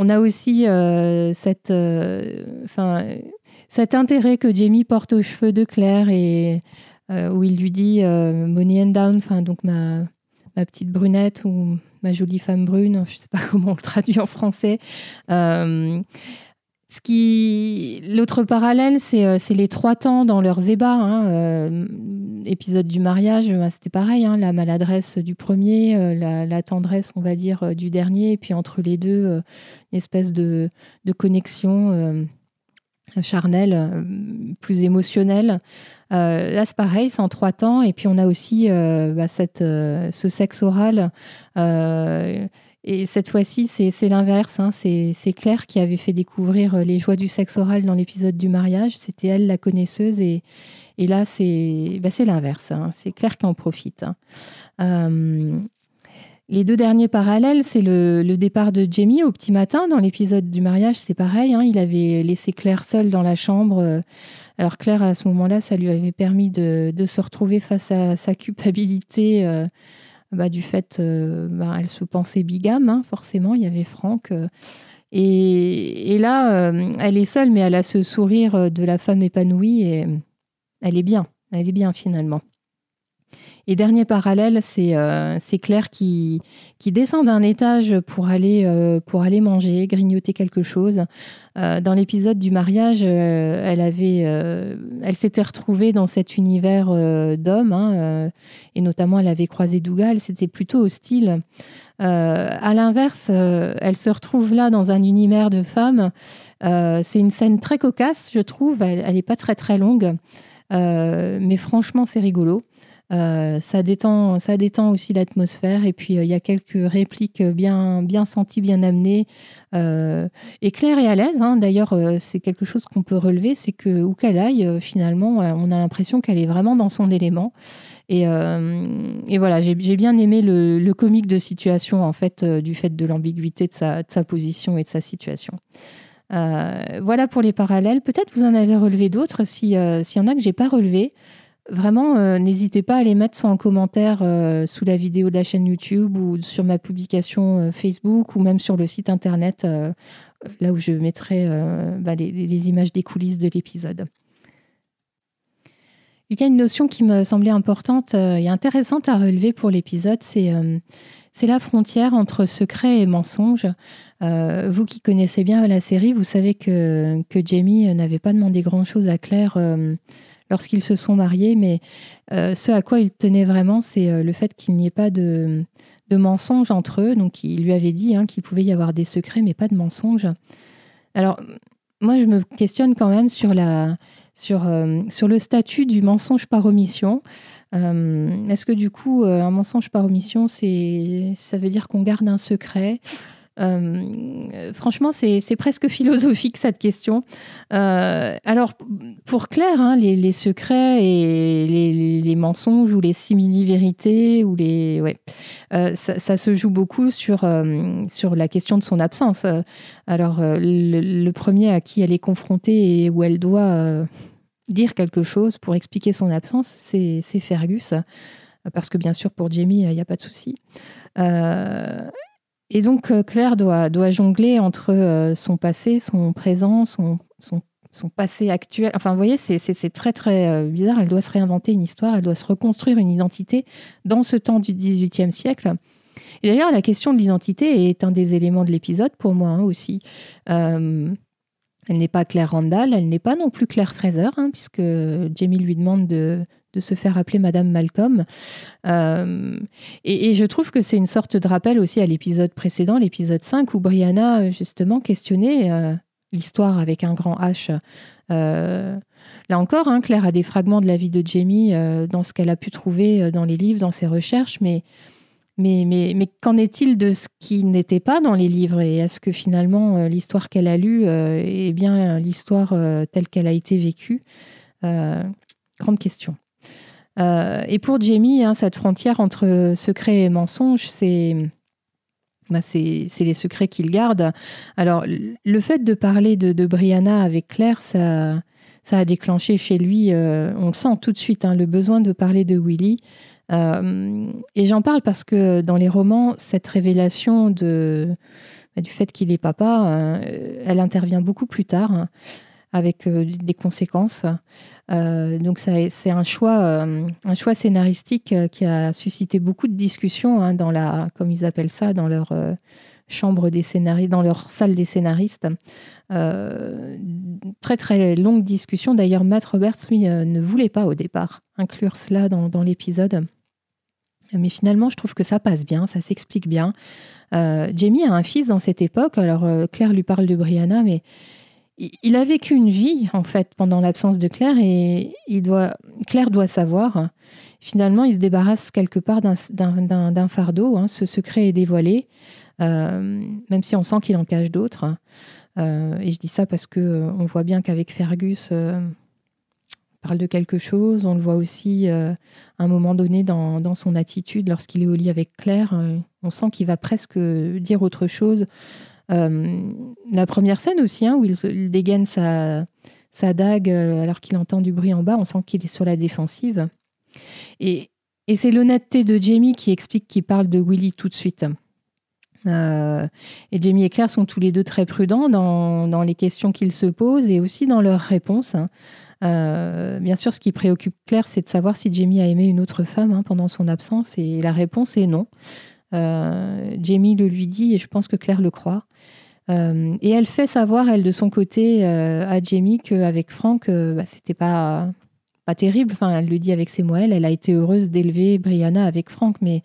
On a aussi euh, euh, cet intérêt que Jamie porte aux cheveux de Claire et euh, où il lui dit Money and Down, donc ma, ma petite brunette ou ma jolie femme brune, je ne sais pas comment on le traduit en français. Ce qui, l'autre parallèle, c'est, euh, les trois temps dans leurs ébats. Hein, euh, épisode du mariage, bah, c'était pareil, hein, la maladresse du premier, euh, la, tendresse, on va dire, du dernier, et puis entre les deux, une espèce de, connexion charnelle, plus émotionnelle. là, c'est pareil, c'est en trois temps, et puis on a aussi bah, cette, ce sexe oral et cette fois-ci, c'est l'inverse. Hein. C'est Claire qui avait fait découvrir euh, les joies du sexe oral dans l'épisode du mariage. C'était elle la connaisseuse. Et, là, c'est bah, l'inverse. Hein. C'est Claire qui en profite. Hein. Euh, les deux derniers parallèles, c'est le, départ de Jamie au petit matin. Dans l'épisode du mariage, c'est pareil. Il avait laissé Claire seule dans la chambre. Alors Claire, à ce moment-là, ça lui avait permis de, se retrouver face à sa culpabilité. Euh, bah, du fait, euh, bah, elle se pensait bigame, hein, forcément, il y avait Franck. Euh. et, là, euh, elle est seule, mais elle a ce sourire de la femme épanouie et elle est bien, elle est bien finalement. Et dernier parallèle, c'est euh, Claire qui, descend d'un étage pour aller, euh, pour aller manger, grignoter quelque chose. Euh, dans l'épisode du mariage, elle elle s'était retrouvée dans cet univers d'hommes, hein, et notamment elle avait croisé Dougal. C'était plutôt hostile. à l'inverse, elle se retrouve là dans un univers de femmes. c'est une scène très cocasse, je trouve. Elle n'est pas très très longue, mais franchement, c'est rigolo. Euh, ça, détend, ça détend aussi l'atmosphère. Et puis, euh, il y a quelques répliques bien, senties, bien amenées. Euh, et Claire est à l'aise. Hein. D'ailleurs, c'est quelque chose qu'on peut relever c'est que, où qu'elle aille, finalement, on a l'impression qu'elle est vraiment dans son élément. Et, voilà, j'ai bien aimé le, comique de situation, en fait, du fait de l'ambiguïté de sa, de sa, position et de sa situation. voilà pour les parallèles. Peut-être vous en avez relevé d'autres. S'il y en a que j'ai pas relevé, Vraiment, euh, n'hésitez pas à les mettre en commentaire euh, sous la vidéo de la chaîne YouTube ou sur ma publication euh, Facebook ou même sur le site internet, là où je mettrai bah, les, images des coulisses de l'épisode. Il y a une notion qui me semblait importante et intéressante à relever pour l'épisode, c'est c'est la frontière entre secret et mensonge. vous qui connaissez bien la série, vous savez que, que Jamie n'avait pas demandé grand-chose à Claire lorsqu'ils se sont mariés, mais ce à quoi il tenait vraiment, c'est le fait qu'il n'y ait pas de, de mensonges entre eux. Donc, il lui avait dit hein, qu'il pouvait y avoir des secrets, mais pas de mensonges. Alors, moi, je me questionne quand même sur, la, sur, euh, sur le statut du mensonge par omission. Euh, est-ce que du coup, euh, un mensonge par omission, ça veut dire qu'on garde un secret? Euh, franchement, c'est presque philosophique cette question. Euh, alors, pour Claire, hein, les, secrets et les, mensonges ou les simili-vérités ou les, ouais, euh, ça, se joue beaucoup sur sur la question de son absence. Alors, le, premier à qui elle est confrontée et où elle doit dire quelque chose pour expliquer son absence, c'est Fergus parce que bien sûr pour Jamie, il n'y a pas de souci. Et donc, euh, Claire doit, doit jongler entre euh, son passé, son présent, son, son, son passé actuel. Enfin, vous voyez, c'est très, très euh, bizarre. Elle doit se réinventer une histoire, elle doit se reconstruire une identité dans ce temps du XVIIIe siècle. Et d'ailleurs, la question de l'identité est un des éléments de l'épisode pour moi hein, aussi. elle n'est pas Claire Randall, elle n'est pas non plus Claire Fraser, hein, puisque Jamie lui demande de, de se faire appeler Madame Malcolm. Euh, et, je trouve que c'est une sorte de rappel aussi à l'épisode précédent, l'épisode 5, où Brianna, justement, questionnait euh, l'histoire avec un grand H. Euh, là encore, hein, Claire a des fragments de la vie de Jamie dans ce qu'elle a pu trouver dans les livres, dans ses recherches, mais, mais, mais, mais qu'en est-il de ce qui n'était pas dans les livres? Et est-ce que finalement l'histoire qu'elle a lue est bien l'histoire telle qu'elle a été vécue? Grande question. Euh, et pour Jamie, hein, cette frontière entre secret et mensonge, c'est bah, c'est les secrets qu'il garde. Alors, le fait de parler de, Brianna avec Claire, ça, a déclenché chez lui, euh, on le sent tout de suite, hein, le besoin de parler de Willy. Euh, et j'en parle parce que dans les romans, cette révélation bah, du fait qu'il est papa, elle intervient beaucoup plus tard, hein, avec des conséquences. Euh, donc c'est un choix, euh, un choix scénaristique euh, qui a suscité beaucoup de discussions hein, dans la, comme ils appellent ça, dans leur chambre des scénaristes, dans leur salle des scénaristes. très très longue discussion. D'ailleurs, Matt Roberts lui ne voulait pas au départ inclure cela dans, dans l'épisode. Mais finalement, je trouve que ça passe bien, ça s'explique bien. Jamie a un fils dans cette époque. Alors Claire lui parle de Brianna, mais il a vécu une vie, en fait, pendant l'absence de Claire, et il Claire doit savoir. Finalement, il se débarrasse quelque part d'un fardeau. Hein. ce secret est dévoilé, euh, même si on sent qu'il en cache d'autres. Euh, et je dis ça parce que euh, on voit bien qu'avec Fergus, parle de quelque chose. On le voit aussi à un moment donné dans son attitude lorsqu'il est au lit avec Claire. on sent qu'il va presque dire autre chose. Euh, la première scène aussi, hein, où il, dégaine sa, sa dague euh, alors qu'il entend du bruit en bas, on sent qu'il est sur la défensive. Et, c'est l'honnêteté de Jamie qui explique qu'il parle de Willy tout de suite. Euh, et Jamie et Claire sont tous les deux très prudents dans, dans les questions qu'ils se posent et aussi dans leurs réponses. Hein. bien sûr, ce qui préoccupe Claire, c'est de savoir si Jamie a aimé une autre femme hein, pendant son absence, et la réponse est non. Euh, Jamie le lui dit et je pense que Claire le croit. Euh, et elle fait savoir, elle, de son côté, euh, à Jamie qu'avec Franck, bah, c'était pas, pas terrible. Enfin, elle le dit avec ses mots. Elle, a été heureuse d'élever Brianna avec Franck, mais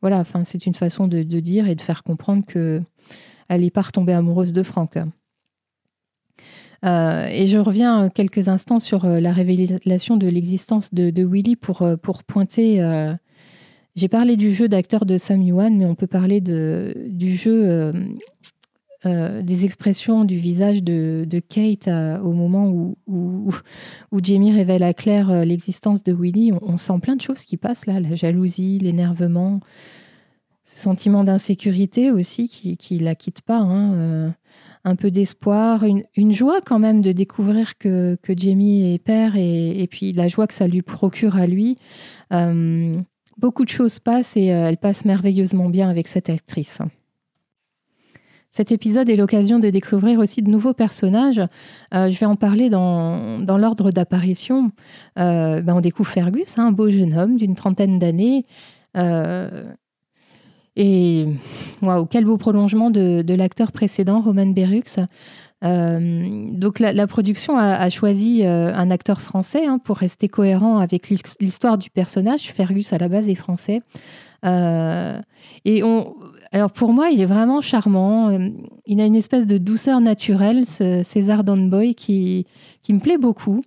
voilà, enfin, c'est une façon de, dire et de faire comprendre que elle n'est pas retombée amoureuse de Franck. et je reviens quelques instants sur la révélation de l'existence de, de, Willy pour, pour pointer j'ai parlé du jeu d'acteur de Sam Yuan, mais on peut parler du jeu euh, euh, des expressions du visage de, Kate au moment où, Jamie révèle à Claire euh, l'existence de Willy. On, sent plein de choses qui passent là, la jalousie, l'énervement, ce sentiment d'insécurité aussi qui ne la quitte pas. Hein, un peu d'espoir, une, joie quand même de découvrir que, Jamie est père et, puis la joie que ça lui procure à lui beaucoup de choses passent et euh, elle passe merveilleusement bien avec cette actrice. Cet épisode est l'occasion de découvrir aussi de nouveaux personnages. je vais en parler dans, l'ordre d'apparition. Ben, on découvre Fergus, hein, un beau jeune homme d'une trentaine d'années. et waouh, quel beau prolongement de, de l'acteur précédent, Roman Berux. Euh, donc la, production a, choisi euh, un acteur français hein, pour rester cohérent avec l'histoire du personnage. Fergus à la base est français. Euh, et alors pour moi, il est vraiment charmant. Il a une espèce de douceur naturelle, ce César Donboy, qui, me plaît beaucoup.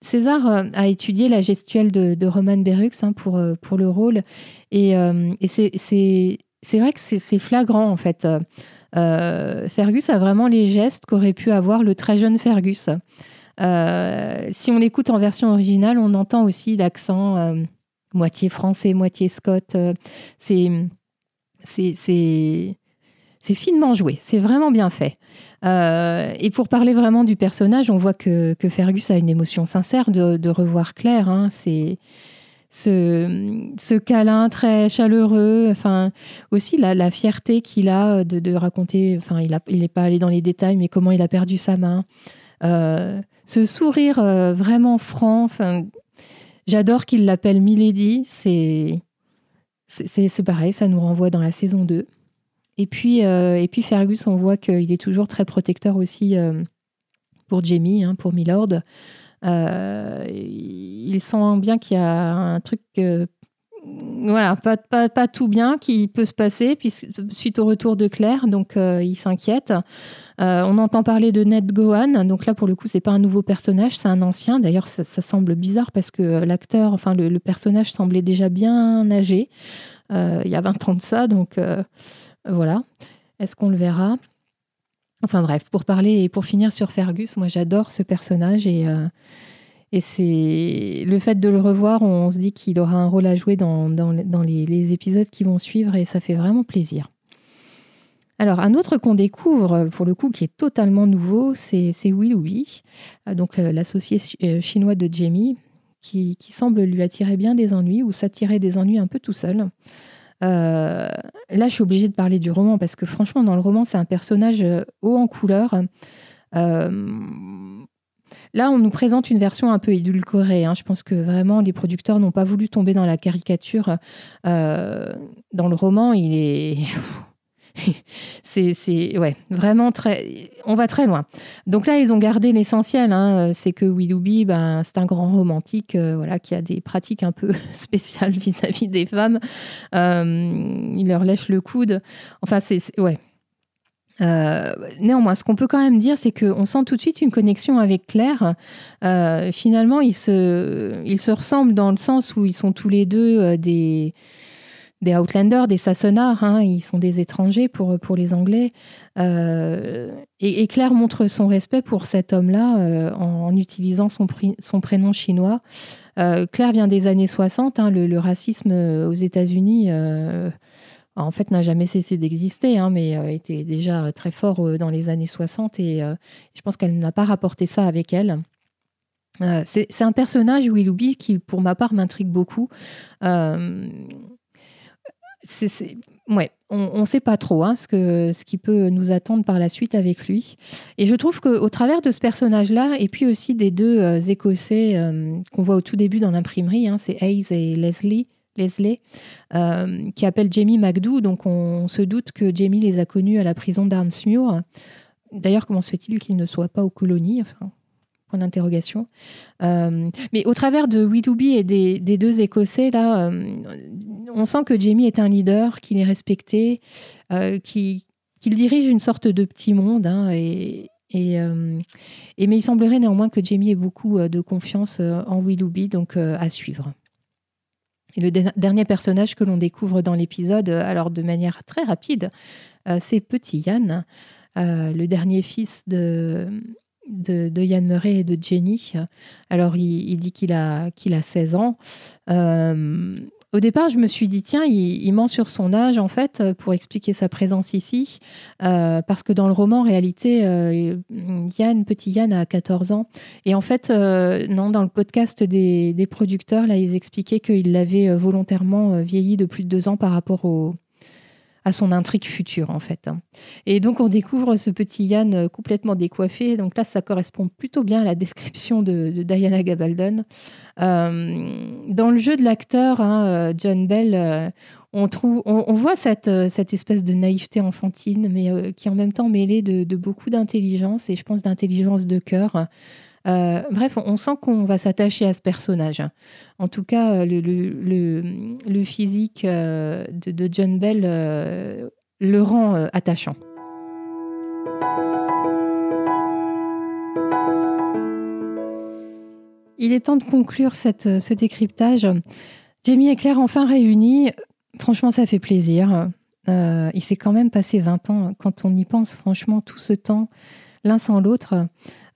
César a étudié la gestuelle de, Roman Berux hein, pour, le rôle. Et c'est vrai que c'est flagrant, en fait. Euh, Fergus a vraiment les gestes qu'aurait pu avoir le très jeune Fergus. Euh, si on l'écoute en version originale, on entend aussi l'accent euh, moitié français, moitié scott. c'est c'est finement joué, c'est vraiment bien fait. et pour parler vraiment du personnage, on voit que, Fergus a une émotion sincère de, revoir Claire. Hein. c'est ce, câlin très chaleureux, enfin aussi la, fierté qu'il a de, raconter, enfin il n'est pas allé dans les détails, mais comment il a perdu sa main, euh, ce sourire euh, vraiment franc, enfin j'adore qu'il l'appelle Milady, c'est pareil, ça nous renvoie dans la saison 2. Et puis, euh, et puis Fergus, on voit qu'il est toujours très protecteur aussi pour Jamie, hein, pour Milord. Euh, il sent bien qu'il y a un truc voilà, pas, tout bien qui peut se passer puis, suite au retour de Claire, donc euh, il s'inquiète. Euh, on entend parler de Ned Gohan, donc là pour le coup c'est pas un nouveau personnage, c'est un ancien. D'ailleurs ça, semble bizarre parce que l'acteur, enfin le, personnage semblait déjà bien âgé il y a 20 ans de ça, donc voilà. Est-ce qu'on le verra? Enfin bref, pour parler et pour finir sur Fergus, moi j'adore ce personnage et, euh, c'est le fait de le revoir, on se dit qu'il aura un rôle à jouer dans, les, épisodes qui vont suivre et ça fait vraiment plaisir. Alors un autre qu'on découvre pour le coup qui est totaloument nouveau, c'est Willoughby, euh, donc euh, l'associé chinois de Jamie, qui, semble lui attirer bien des ennuis ou s'attirer des ennuis un peu tout seul. Euh, là, je suis obligée de parler du roman parce que franchement, dans le roman, c'est un personnage euh, haut en couleur. Euh, là, on nous présente une version un peu édulcorée. Hein. Je pense que vraiment, les producteurs n'ont pas voulu tomber dans la caricature. dans le roman, il est c'est ouais, vraiment très. On va très loin. Donc là, ils ont gardé l'essentiel. Hein, c'est que Willoughby, ben, c'est un grand romantique euh, voilà, qui a des pratiques un peu spéciales vis-à-vis des femmes. Euh, il leur lèche le coude. Enfin, c'est. Ouais. Euh, néanmoins, ce qu'on peut quand même dire, c'est qu'on sent tout de suite une connexion avec Claire. finalement, ils se, ils se ressemblent dans le sens où ils sont tous les deux des des Outlanders, des Sassenards, hein, ils sont des étrangers pour, les Anglais. Euh, et, Claire montre son respect pour cet homme-là euh, en, utilisant son, son prénom chinois. Euh, Claire vient des années 60, hein, le, racisme aux États-Unis en fait n'a jamais cessé d'exister, hein, mais était déjà très fort dans les années 60 et je pense qu'elle n'a pas rapporté ça avec elle. c'est un personnage, Willoughby, qui pour ma part m'intrigue beaucoup ouais, on ne sait pas trop hein, ce, que, ce qui peut nous attendre par la suite avec lui. Et je trouve qu'au travers de ce personnage-là, et puis aussi des deux euh, Écossais euh, qu'on voit au tout début dans l'imprimerie, hein, c'est Hayes et Leslie, Leslie euh, qui appellent Jamie McDoo. Donc on, se doute que Jamie les a connus à la prison d'Armsmuir. D'ailleurs, comment se fait-il qu'ils ne soient pas aux colonies d'interrogation. Euh, mais au travers de Willoughby et des, deux Écossais, là, euh, on sent que Jamie est un leader, qu'il est respecté, euh, qu'il dirige une sorte de petit monde. Hein, et, mais il semblerait néanmoins que Jamie ait beaucoup de confiance en Willoughby, donc à suivre. Et le dernier personnage que l'on découvre dans l'épisode, alors de manière très rapide, c'est Petit Yann, le dernier fils de, de, Yann Murray et de Jenny. Alors, il, dit qu'il a, a 16 ans. Euh, au départ, je me suis dit, tiens, il, ment sur son âge, en fait, pour expliquer sa présence ici. Euh, parce que dans le roman, en réalité, euh, Yann, petit Yann, a 14 ans. Et en fait, non, dans le podcast des, des, producteurs, là, ils expliquaient qu'il l'avait volontairement vieilli de plus de deux ans par rapport au, à son intrigue future en fait. Et donc on découvre ce petit Yann complètement décoiffé. Donc là, ça correspond plutôt bien à la description de, Diana Gabaldon. dans le jeu de l'acteur, hein, John Bell, on, trouve, on, voit cette, cette, espèce de naïveté enfantine, mais qui est en même temps mêlée de, de beaucoup d'intelligence et je pense d'intelligence de cœur. Euh, bref, on sent qu'on va s'attacher à ce personnage. En tout cas, le, physique euh, de, John Bell euh, le rend attachant. Il est temps de conclure ce décryptage. Jamie et Claire enfin réunis. Franchement, ça fait plaisir. il s'est quand même passé 20 ans. Quand on y pense, franchement, tout ce temps, l'un sans l'autre.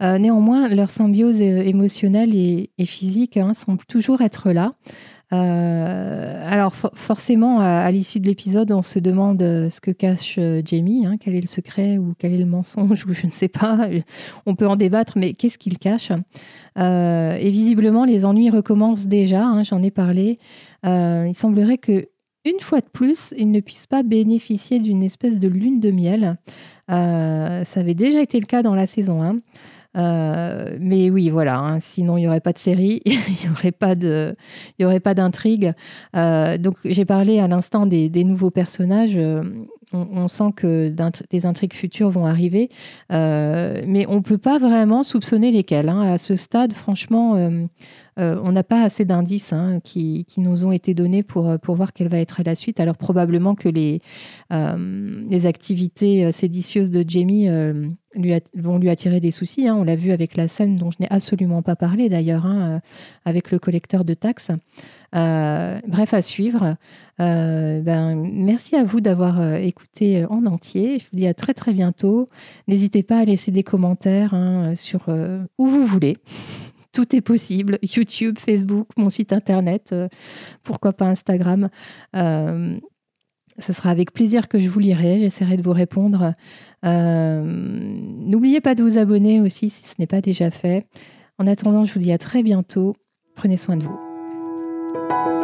Euh, néanmoins, leur symbiose émotionnelle et, physique hein, semble toujours être là. Euh, alors forcément, à, l'issue de l'épisode, on se demande euh, ce que cache Jamie, hein, quel est le secret ou quel est le mensonge, ou je ne sais pas. On peut en débattre, mais qu'est-ce qu'il cache? Et visiblement, les ennuis recommencent déjà. Hein, j'en ai parlé. il semblerait que une fois de plus, il ne puisse pas bénéficier d'une espèce de lune de miel. ça avait déjà été le cas dans la saison 1. Euh, mais oui, voilà. Hein, sinon, il n'y aurait pas de série, il n'y aurait pas d'intrigue. Euh, donc, j'ai parlé à l'instant des, nouveaux personnages. Euh, on, sent que des intrigues futures vont arriver, mais on ne peut pas vraiment soupçonner lesquelles. Hein. À ce stade, franchement, euh, on n'a pas assez d'indices hein, qui, nous ont été donnés pour, euh, pour voir quelle va être la suite. Alors probablement que les, euh, activités séditieuses de Jamie lui vont lui attirer des soucis. Hein. On l'a vu avec la scène dont je n'ai absolument pas parlé d'ailleurs, hein, avec le collecteur de taxes. bref, à suivre. ben, merci à vous d'avoir écouté en entier. Je vous dis à très très bientôt. N'hésitez pas à laisser des commentaires sur où vous voulez tout est possible. YouTube, Facebook, mon site internet, euh, pourquoi pas Instagram. Euh, ce sera avec plaisir que je vous lirai. J'essaierai de vous répondre. Euh, n'oubliez pas de vous abonner aussi si ce n'est pas déjà fait. En attendant, je vous dis à très bientôt. Prenez soin de vous.